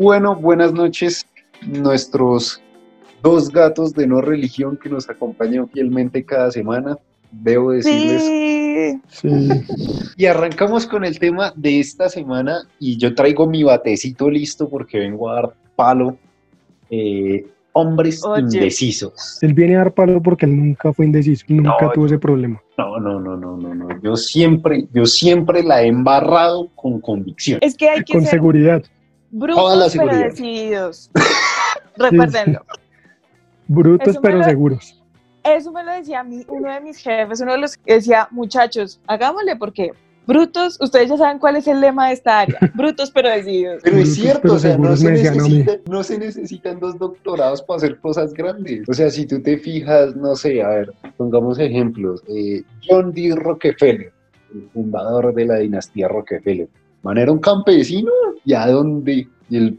Bueno, buenas noches, nuestros dos gatos de no religión que nos acompañan fielmente cada semana. Debo decirles. Sí. Y arrancamos con el tema de esta semana y yo traigo mi batecito listo porque vengo a dar palo. Eh, hombres Oye. indecisos. Él viene a dar palo porque él nunca fue indeciso, nunca No, tuvo ese problema. No, no, no, no, no, no. Yo siempre, yo siempre la he embarrado con convicción. Es que hay que Con ser seguridad, brutos pero decididos. Recuérdenlo. brutos pero lo- seguros. Eso me lo decía a mí, uno de mis jefes, uno de los que decía, muchachos, hagámosle porque brutos, ustedes ya saben cuál es el lema de esta área, brutos pero decididos. Pero es cierto, pero o sea, no se, necesita- no se necesitan dos doctorados para hacer cosas grandes. O sea, si tú te fijas, no sé, a ver, pongamos ejemplos. eh, John D. Rockefeller, el fundador de la dinastía Rockefeller. Man era un campesino y a dónde,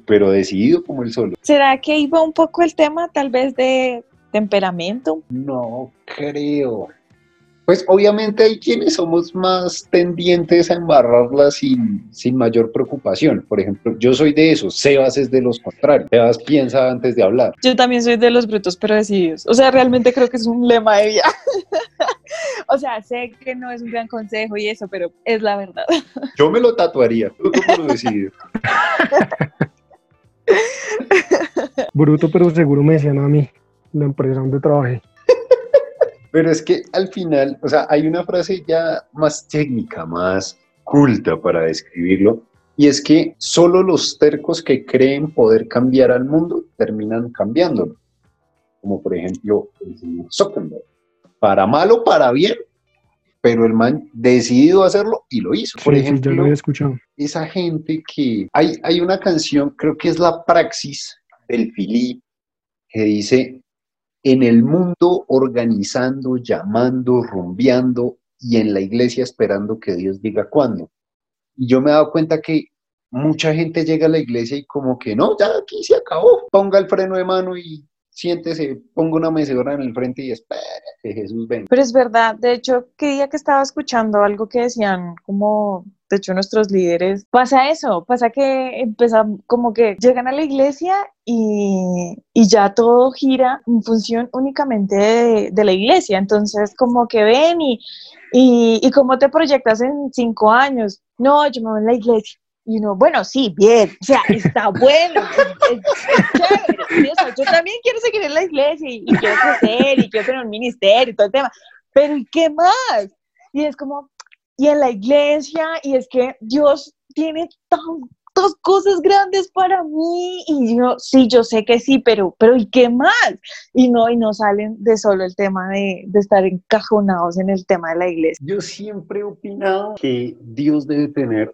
pero decidido como el solo. ¿Será que iba un poco el tema tal vez de temperamento? No creo. Pues obviamente hay quienes somos más tendientes a embarrarla sin, sin mayor preocupación. Por ejemplo, yo soy de esos, Sebas es de los contrarios. Sebas piensa antes de hablar. Yo también soy de los brutos pero decididos. O sea, realmente creo que es un lema de vida. o sea, sé que no es un gran consejo y eso, pero es la verdad. Yo me lo tatuaría. ¿Tú cómo lo decides? Bruto pero seguro me decían a mí, la empresa donde trabajé. Pero es que al final, o sea, hay una frase ya más técnica, más culta para describirlo, y es que solo los tercos que creen poder cambiar al mundo terminan cambiándolo. Como por ejemplo el señor Zuckerberg. Para mal o para bien, pero el man decidido hacerlo y lo hizo. Por Sí, sí, yo ejemplo, lo había escuchado. esa gente que hay, hay una canción, creo que es la praxis del Filí, que dice, en el mundo organizando, llamando, rumbeando y en la iglesia esperando que Dios diga cuándo. Y yo me he dado cuenta que mucha gente llega a la iglesia y como que no, ya aquí se acabó, ponga el freno de mano y siéntese, ponga una mecedora en el frente y espere que Jesús venga. Pero es verdad, de hecho, que día que estaba escuchando algo que decían como, de hecho, nuestros líderes, pasa eso, pasa que empiezan como que llegan a la iglesia y, y ya todo gira en función únicamente de, de la iglesia, entonces como que ven y, y, y cómo te proyectas en cinco años, no, yo me voy a la iglesia. Y uno, bueno, sí, bien, o sea, está bueno, es, yo también quiero seguir en la iglesia y, y quiero crecer y quiero tener un ministerio y todo el tema, pero ¿y qué más? Y es como, y en la iglesia, y es que Dios tiene tantas cosas grandes para mí, y yo, sí, yo sé que sí, pero, pero ¿y qué más? Y no, y no salen de solo el tema de, de estar encajonados en el tema de la iglesia. Yo siempre he opinado que Dios debe tener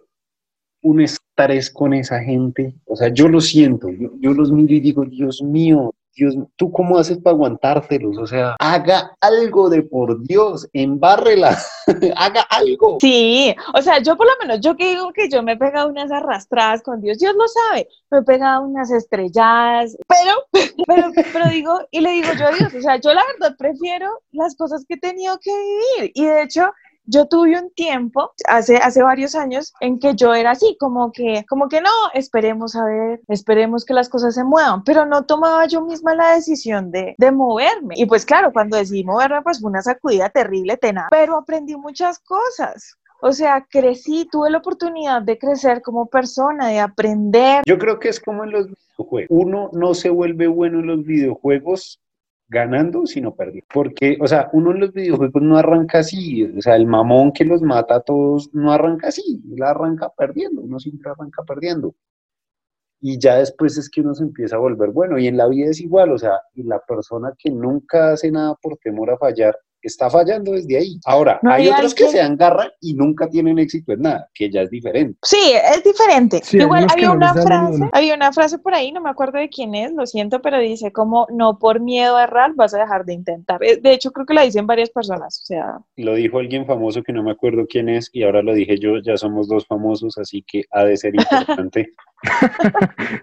un estrés con esa gente. O sea, yo lo siento, yo, yo los miro y digo, Dios mío, Dios, ¿tú cómo haces para aguantártelos? O sea, haga algo de por Dios, embárrela, haga algo. Sí, o sea, yo por lo menos, yo que digo que yo me he pegado unas arrastradas con Dios, Dios lo sabe, me he pegado unas estrelladas, pero, pero, pero digo, y le digo yo a Dios, o sea, yo la verdad prefiero las cosas que he tenido que vivir, y de hecho, yo tuve un tiempo, hace, hace varios años, en que yo era así, como que, como que no, esperemos a ver, esperemos que las cosas se muevan, pero no tomaba yo misma la decisión de, de moverme. Y pues claro, cuando decidí moverme, pues fue una sacudida terrible, tenaz, pero aprendí muchas cosas. O sea, crecí, tuve la oportunidad de crecer como persona, de aprender. Yo creo que es como en los videojuegos. Uno no se vuelve bueno en los videojuegos ganando, sino perdiendo. Porque, o sea, uno en los videojuegos no arranca así. O sea, el mamón que los mata a todos no arranca así. Él arranca perdiendo. Uno siempre arranca perdiendo. Y ya después es que uno se empieza a volver bueno. Y en la vida es igual. O sea, y la persona que nunca hace nada por temor a fallar, está fallando desde ahí. Ahora, No, hay otros que alguien- se agarran y nunca tienen éxito en nada, que ya es diferente. Sí, es diferente. Sí, Igual que había no una frase, había una frase por ahí, no me acuerdo de quién es, lo siento, pero dice como no por miedo a errar vas a dejar de intentar. Eh, De hecho, creo que la dicen varias personas, o sea, Lo dijo alguien famoso que no me acuerdo quién es y ahora lo dije yo, ya somos dos famosos, así que ha de ser importante.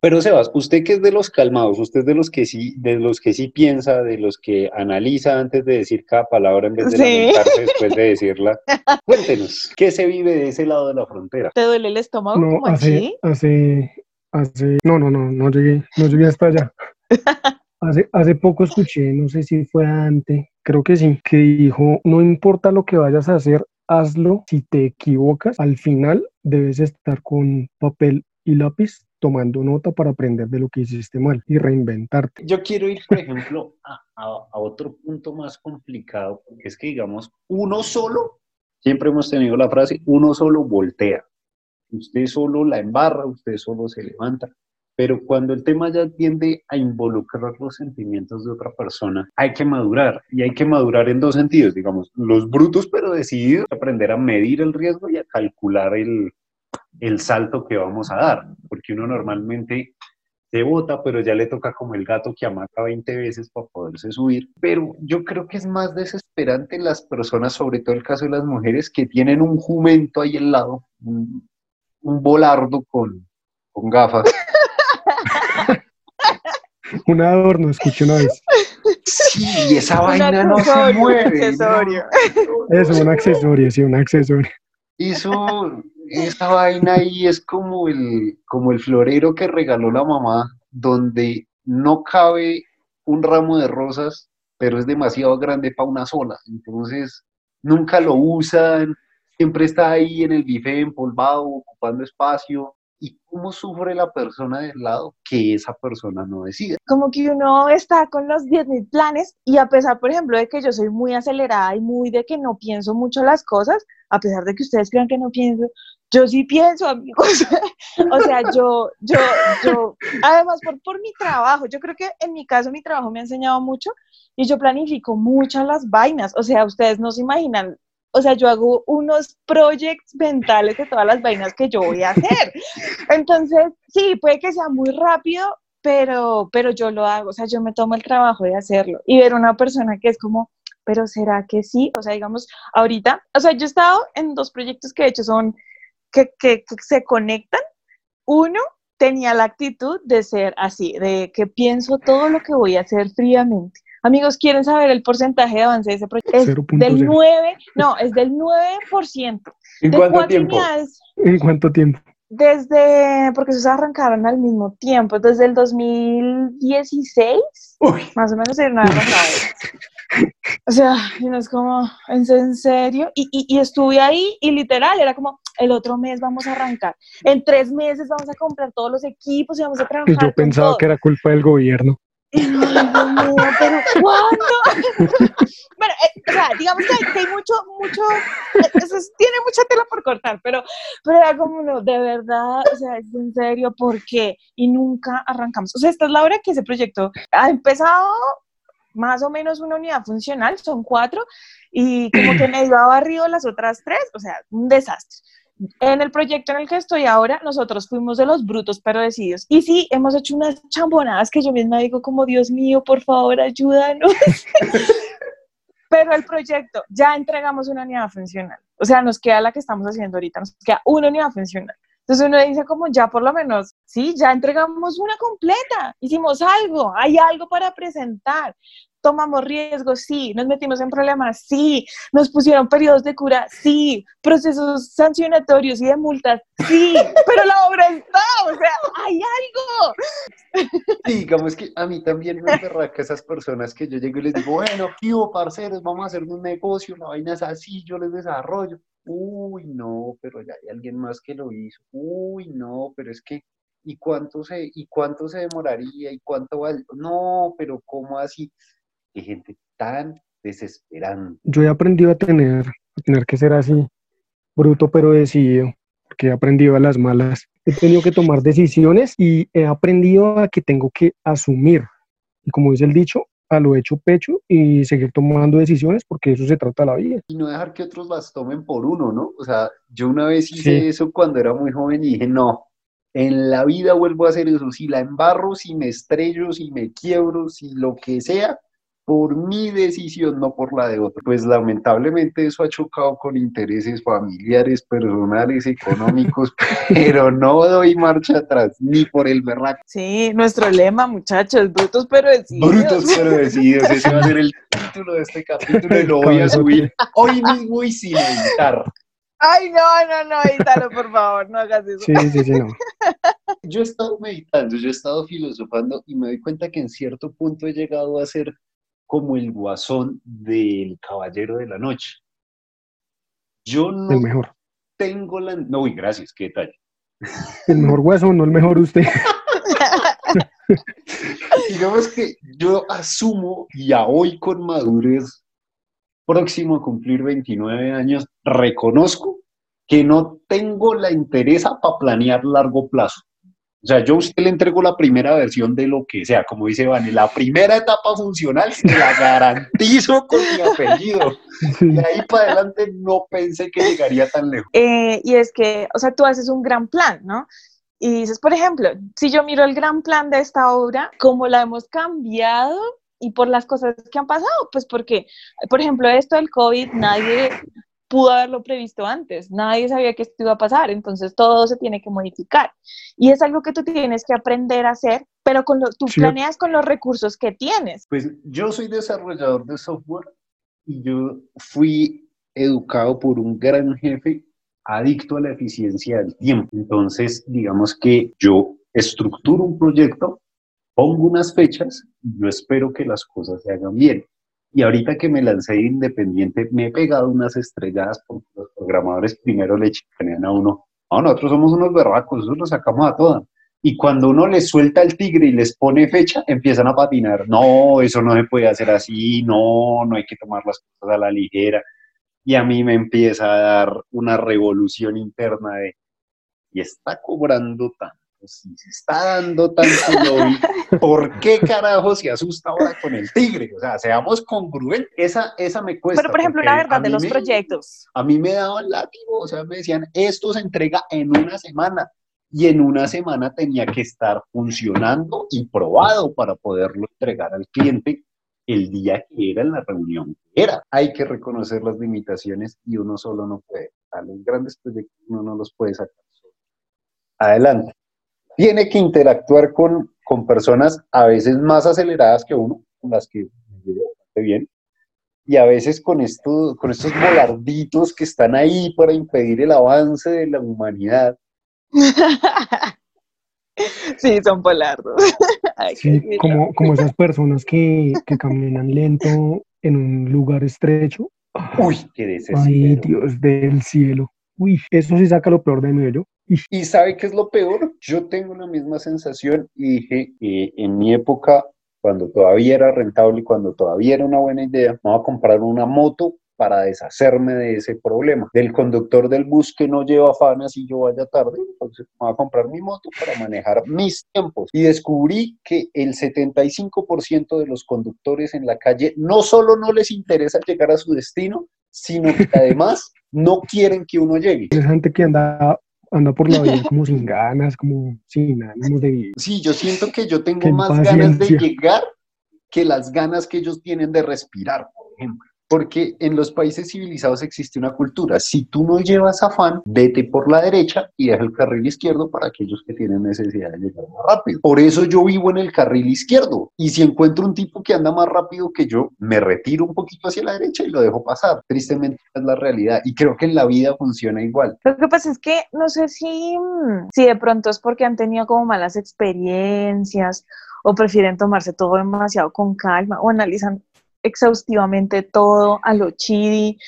Pero Sebas, usted que es de los calmados, usted es de los que sí, de los que sí piensa, de los que analiza antes de decir cada palabra en vez de Sí. lamentarse después de decirla. Cuéntenos, ¿qué se vive de ese lado de la frontera? ¿te duele el estómago No, como hace, aquí? hace, hace, no, no, no, no llegué, no llegué hasta allá. Hace, hace poco escuché, no sé si fue antes, creo que sí, que dijo, no importa lo que vayas a hacer, hazlo. Si te equivocas, al final debes estar con papel y lápiz tomando nota para aprender de lo que hiciste mal y reinventarte. Yo quiero ir, por ejemplo, a, a otro punto más complicado, porque es que, digamos, uno solo, siempre hemos tenido la frase, uno solo voltea. Usted solo la embarra, usted solo se levanta. Pero cuando el tema ya tiende a involucrar los sentimientos de otra persona, hay que madurar. Y hay que madurar en dos sentidos, digamos, los brutos pero decididos, aprender a medir el riesgo y a calcular el, el salto que vamos a dar. Porque uno normalmente se bota, pero ya le toca como el gato que amaca 20 veces para poderse subir. Pero yo creo que es más desesperante las personas, sobre todo el caso de las mujeres, que tienen un jumento ahí al lado, un, un volardo con, con gafas. un adorno, escuché una vez. Sí, esa vaina no se mueve. Un accesorio. Eso, un accesorio, sí, un accesorio. Eso, esa vaina ahí es como el, como el florero que regaló la mamá, donde no cabe un ramo de rosas, pero es demasiado grande para una sola. Entonces, nunca lo usan, siempre está ahí en el bife empolvado, ocupando espacio y cómo sufre la persona del lado que esa persona no decida. Como que uno está con los 10.000 planes y a pesar, por ejemplo, de que yo soy muy acelerada y muy de que no pienso mucho las cosas, a pesar de que ustedes crean que no pienso, yo sí pienso, amigos. o sea, yo, yo, yo, además por, por mi trabajo, yo creo que en mi caso mi trabajo me ha enseñado mucho y yo planifico muchas las vainas. O sea, ustedes no se imaginan o sea, yo hago unos projects mentales de todas las vainas que yo voy a hacer. Entonces, sí, puede que sea muy rápido, pero, pero yo lo hago, o sea, yo me tomo el trabajo de hacerlo y ver una persona que es como, pero ¿será que sí? O sea, digamos, ahorita, o sea, yo he estado en dos proyectos que de hecho son, que, que, que se conectan. Uno tenía la actitud de ser así, de que pienso todo lo que voy a hacer fríamente. Amigos, ¿quieren saber el porcentaje de avance de ese proyecto? Es 0.0. del 9, no, es del 9%. ¿En de cuánto tiempo? unidades, ¿En cuánto tiempo? Desde, porque esos arrancaron al mismo tiempo, desde el 2016, Uy, más o menos, se dieron arrancados. O sea, y no es como, ¿en en serio? Y, y, y estuve ahí y literal, era como, el otro mes vamos a arrancar. En tres meses vamos a comprar todos los equipos y vamos a trabajar yo pensaba que era culpa del gobierno. Ay, Dios mío, pero ¿cuándo? bueno, eh, o sea, digamos que hay, mucho, mucho, eh, es- tiene mucha tela por cortar, pero, pero era como, no, de verdad, o sea, es en serio, ¿por qué? Y nunca arrancamos. O sea, esta es la hora que ese proyecto ha empezado más o menos una unidad funcional, son cuatro, y como que medio ha barrido las otras tres, o sea, un desastre. En el proyecto en el que estoy ahora, nosotros fuimos de los brutos pero decididos. Y sí, hemos hecho unas chambonadas que yo misma digo como, Dios mío, por favor, ayúdanos. pero el proyecto, ya entregamos una unidad funcional. O sea, nos queda la que estamos haciendo ahorita, nos queda una unidad funcional. Entonces uno dice como ya por lo menos, sí, ya entregamos una completa, hicimos algo, hay algo para presentar, tomamos riesgos, sí, nos metimos en problemas, sí, nos pusieron periodos de cura, sí, procesos sancionatorios y de multas, sí, pero la obra está, o sea, hay algo. Sí, digamos que a mí también me berraca esas personas que yo llego y les digo, bueno, ¿qué hubo, parceros? Vamos a hacer un negocio, la vaina es así, yo les desarrollo. Uy, no, pero ya hay alguien más que lo hizo. Uy, no, pero es que, ¿y cuánto se, y cuánto se demoraría? ¿Y cuánto vale? No, pero ¿cómo así? Qué gente tan desesperante. Yo he aprendido a tener, a tener que ser así, bruto pero decidido, porque he aprendido a las malas. He tenido que tomar decisiones y he aprendido a que tengo que asumir. Y como dice el dicho, a lo hecho pecho y seguir tomando decisiones porque eso se trata la vida. Y no dejar que otros las tomen por uno, ¿no? O sea, yo una vez hice Sí. eso cuando era muy joven y dije, no, en la vida vuelvo a hacer eso. Si la embarro, si me estrello, si me quiebro, si lo que sea, por mi decisión, no por la de otro. Pues lamentablemente eso ha chocado con intereses familiares, personales, económicos, pero no doy marcha atrás, ni por el berraco. Sí, nuestro lema, muchachos, brutos pero decididos. Brutos pero decididos, ese va a ser el título de este capítulo y lo voy a subir hoy mismo y sin editar. Ay, no, no, no, Ítalo, por favor, no hagas eso. Sí, sí, sí, no. Yo he estado meditando, yo he estado filosofando y me doy cuenta que en cierto punto he llegado a ser como el guasón del caballero de la noche. Yo no El mejor. tengo la... No, uy, gracias, qué detalle. El mejor hueso, no el mejor usted. Digamos que yo asumo y a hoy con madurez, próximo a cumplir 29 años, reconozco que no tengo la interés para planear largo plazo. O sea, yo a usted le entrego la primera versión de lo que sea, como dice Vane, la primera etapa funcional se la garantizo con mi apellido. De ahí para adelante no pensé que llegaría tan lejos. Eh, y es que, o sea, tú haces un gran plan, ¿no? Y dices, por ejemplo, si yo miro el gran plan de esta obra, cómo la hemos cambiado y por las cosas que han pasado, pues porque, por ejemplo, esto del COVID, nadie pudo haberlo previsto antes, nadie sabía que esto iba a pasar, entonces todo se tiene que modificar. Y es algo que tú tienes que aprender a hacer, pero con lo, tú Sí. planeas con los recursos que tienes. Pues yo soy desarrollador de software y yo fui educado por un gran jefe adicto a la eficiencia del tiempo. Entonces, digamos que yo estructuro un proyecto, pongo unas fechas y yo espero que las cosas se hagan bien. Y ahorita que me lancé de independiente, me he pegado unas estrelladas porque los programadores primero le chicanean a uno. No, nosotros somos unos berracos, nosotros sacamos a todas. Y cuando uno les suelta el tigre y les pone fecha, empiezan a patinar. No, eso no se puede hacer así, no, no hay que tomar las cosas a la ligera. Y a mí me empieza a dar una revolución interna de, y está cobrando tanto, si se está dando tanto lobby, ¿por qué carajo se asusta ahora con el tigre? O sea, seamos congruentes. Esa, esa me cuesta. Pero, por ejemplo, la verdad de los me- proyectos. a mí me daban látigo, o sea, me decían, esto se entrega en una semana. Y en una semana tenía que estar funcionando y probado para poderlo entregar al cliente el día que era en la reunión. que Era. Hay que reconocer las limitaciones y uno solo no puede. A los grandes proyectos uno no los puede sacar. Adelante. Tiene que interactuar con, con personas a veces más aceleradas que uno, con las que me llevo bastante bien, y a veces con, esto, con estos volarditos que están ahí para impedir el avance de la humanidad. sí, son polardos. Ay, Sí, como, como esas personas que, que caminan lento en un lugar estrecho. Uy, qué desespero. Ay, Dios del cielo. Uy, eso sí saca lo peor de mí, yo. Y ¿Y sabe qué es lo peor? Yo tengo la misma sensación y dije que en mi época, cuando todavía era rentable y cuando todavía era una buena idea, me voy a comprar una moto para deshacerme de ese problema. Del conductor del bus que no lleva afanas y yo vaya tarde, entonces me voy a comprar mi moto para manejar mis tiempos. Y descubrí que el 75% de los conductores en la calle no solo no les interesa llegar a su destino, sino que además no quieren que uno llegue. esa gente que anda, anda por la vida como sin ganas, como sin ánimos de vivir. Sí, yo siento que yo tengo más ganas de llegar que las ganas que ellos tienen de respirar, por ejemplo. Porque en los países civilizados existe una cultura. Si tú no llevas afán, vete por la derecha y deja el carril izquierdo para aquellos que tienen necesidad de llegar más rápido. Por eso yo vivo en el carril izquierdo. Y si encuentro un tipo que anda más rápido que yo, me retiro un poquito hacia la derecha y lo dejo pasar. Tristemente es la realidad. Y creo que en la vida funciona igual. Lo que pasa es que no sé si, si de pronto es porque han tenido como malas experiencias o prefieren tomarse todo demasiado con calma o analizan exhaustivamente todo a lo chidi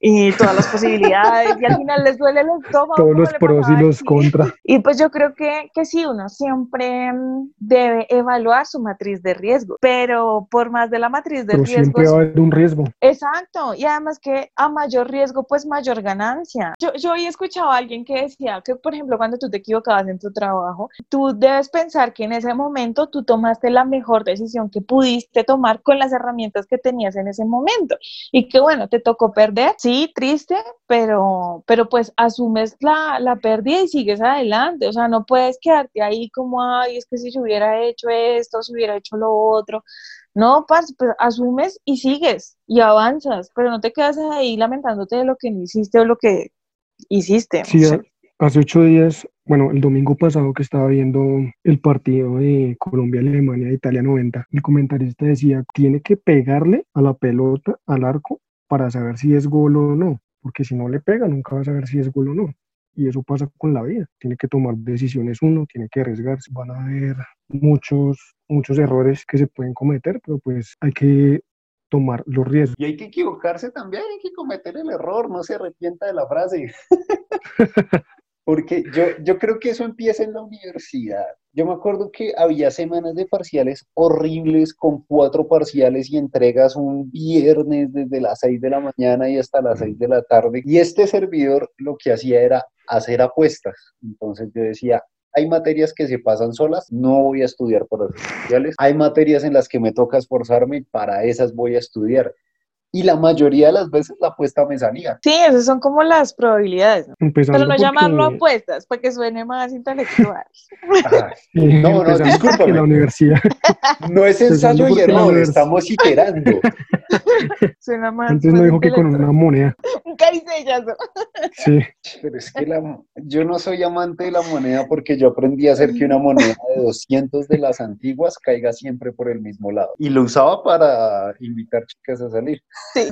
y todas las posibilidades y al final les duele el estómago. Todos los pros y los aquí. contra. Y pues yo creo que, que sí, uno siempre mm, debe evaluar su matriz de riesgo, pero por más de la matriz de riesgo, siempre va a haber un riesgo. Exacto, y además que a mayor riesgo, pues mayor ganancia. Yo, yo había escuchado a alguien que decía que, por ejemplo, cuando tú te equivocabas en tu trabajo, tú debes pensar que en ese momento tú tomaste la mejor decisión que pudiste tomar con las herramientas que tenías en ese momento. Y que bueno, te tocó perder, sí, triste, pero, pero pues asumes la, la pérdida y sigues adelante. O sea, no puedes quedarte ahí como, ay, es que si se hubiera hecho esto, si hubiera hecho lo otro. No, parce, pues asumes y sigues y avanzas, pero no te quedas ahí lamentándote de lo que no hiciste o lo que hiciste. o Sí, sea. Hace ocho días, bueno, el domingo pasado que estaba viendo el partido de Colombia-Alemania de Italia 90, el comentarista decía, tiene que pegarle a la pelota, al arco, para saber si es gol o no. porque si no le pega nunca vas a ver si es gol o no. Y eso pasa con la vida. Tiene que tomar decisiones uno, tiene que arriesgarse. Van a haber muchos, muchos errores que se pueden cometer, pero pues hay que tomar los riesgos. Y hay que equivocarse también, hay que cometer el error, no se arrepienta de la frase. Porque yo, yo creo que eso empieza en la universidad. Yo me acuerdo que había semanas de parciales horribles con cuatro parciales y entregas un viernes desde las seis de la mañana y hasta las seis de la tarde. Y este servidor lo que hacía era hacer apuestas. Entonces yo decía, hay materias que se pasan solas, no voy a estudiar por los parciales. Hay materias en las que me toca esforzarme y para esas voy a estudiar y la mayoría de las veces la apuesta me salía. Sí, esas son como las probabilidades, ¿no? pero no llamarlo apuestas para que suene más intelectual. no, no, discúlpame. La universidad. No es ensayo y error, estamos iterando. Suena más. Antes no dijo que con una moneda. Un caricellazo. Sí. Pero es que yo no soy amante de la moneda porque yo aprendí a hacer que una moneda de 200 de las antiguas caiga siempre por el mismo lado. Y lo usaba para invitar chicas a salir. Sí.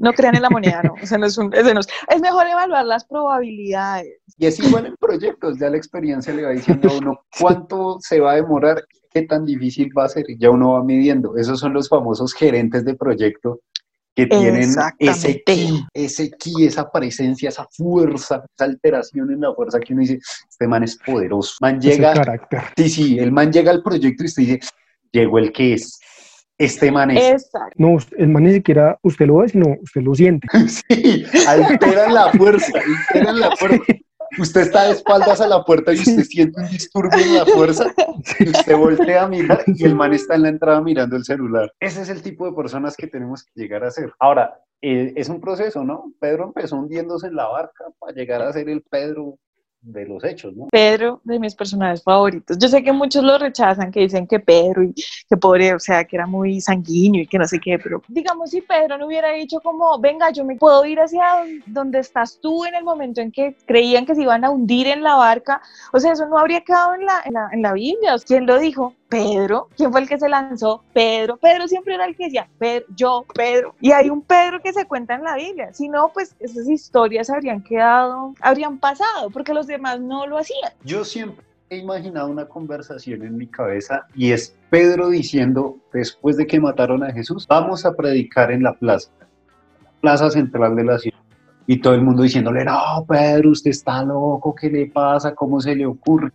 No crean en la moneda, no. O sea, no es, un, es, mejor evaluar las probabilidades. Y es igual en proyectos, ya la experiencia le va diciendo a uno cuánto se va a demorar, qué tan difícil va a ser, y ya uno va midiendo. Esos son los famosos gerentes de proyecto que tienen ese ki, ese ki, esa presencia, esa fuerza, esa alteración en la fuerza que uno dice, este man es poderoso. Man llega, sí, sí, el man llega al proyecto y usted dice, llegó el que es este man Exacto. No, el man ni siquiera usted lo ve, sino usted lo siente. sí, altera la fuerza, la fuerza. Usted está de espaldas a la puerta y usted siente un disturbio en la fuerza, y usted voltea a mirar y el man está en la entrada mirando el celular. Ese es el tipo de personas que tenemos que llegar a ser. Ahora, eh, es un proceso, ¿no? Pedro empezó hundiéndose en la barca para llegar a ser el Pedro de los hechos, ¿no? Pedro, de mis personajes favoritos. Yo sé que muchos lo rechazan, que dicen que Pedro y que pobre, o sea, que era muy sanguíneo y que no sé qué, pero digamos si Pedro no hubiera dicho como, venga, yo me puedo ir hacia donde estás tú en el momento en que creían que se iban a hundir en la barca, o sea, eso no habría quedado en la, en la, en la Biblia. ¿Quién lo dijo? Pedro, ¿quién fue el que se lanzó? Pedro, Pedro siempre era el que decía, Pedro, yo, Pedro. Y hay un Pedro que se cuenta en la Biblia. Si no, pues esas historias habrían quedado, habrían pasado, porque los demás no lo hacían. Yo siempre he imaginado una conversación en mi cabeza y es Pedro diciendo, después de que mataron a Jesús, vamos a predicar en la plaza, plaza central de la ciudad. Y todo el mundo diciéndole, no, Pedro, usted está loco, ¿qué le pasa? ¿Cómo se le ocurre?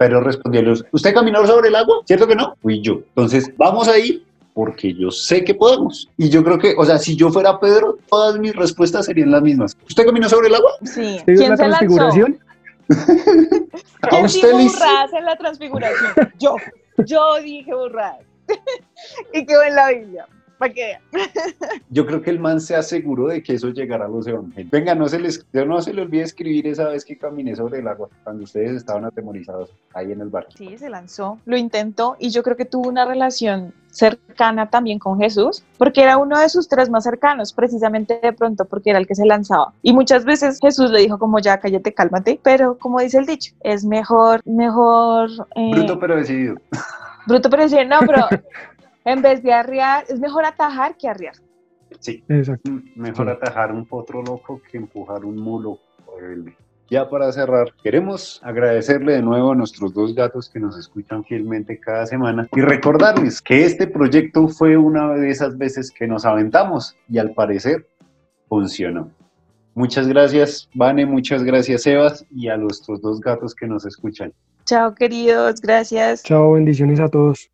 Pero respondió, ¿usted caminó sobre el agua? ¿Cierto que no? Fui yo. Entonces, vamos ahí porque yo sé que podemos. Y yo creo que, o sea, si yo fuera Pedro, todas mis respuestas serían las mismas. ¿Usted caminó sobre el agua? Sí. ¿Quién la se transfiguración? ¿Quién dijo burradas en la transfiguración? Yo. Yo dije burradas. y quedó en la Biblia para que Yo creo que el man se aseguró de que eso llegara a los evangelios. Venga, no se les, no se le olvide escribir esa vez que caminé sobre el agua, cuando ustedes estaban atemorizados ahí en el barco. Sí, se lanzó, lo intentó y yo creo que tuvo una relación cercana también con Jesús, porque era uno de sus tres más cercanos, precisamente de pronto porque era el que se lanzaba. Y muchas veces Jesús le dijo como ya cállate, cálmate, pero como dice el dicho, es mejor, mejor... Eh, bruto pero decidido. Bruto pero decidido, no, pero en vez de arriar, es mejor atajar que arriar. Sí, Exacto. Mm, mejor atajar un potro loco que empujar un mulo Ya para cerrar, queremos agradecerle de nuevo a nuestros dos gatos que nos escuchan fielmente cada semana y recordarles que este proyecto fue una de esas veces que nos aventamos y al parecer funcionó. Muchas gracias, Vane, muchas gracias, Sebas, y a nuestros dos gatos que nos escuchan. Chao, queridos, gracias. Chao, bendiciones a todos.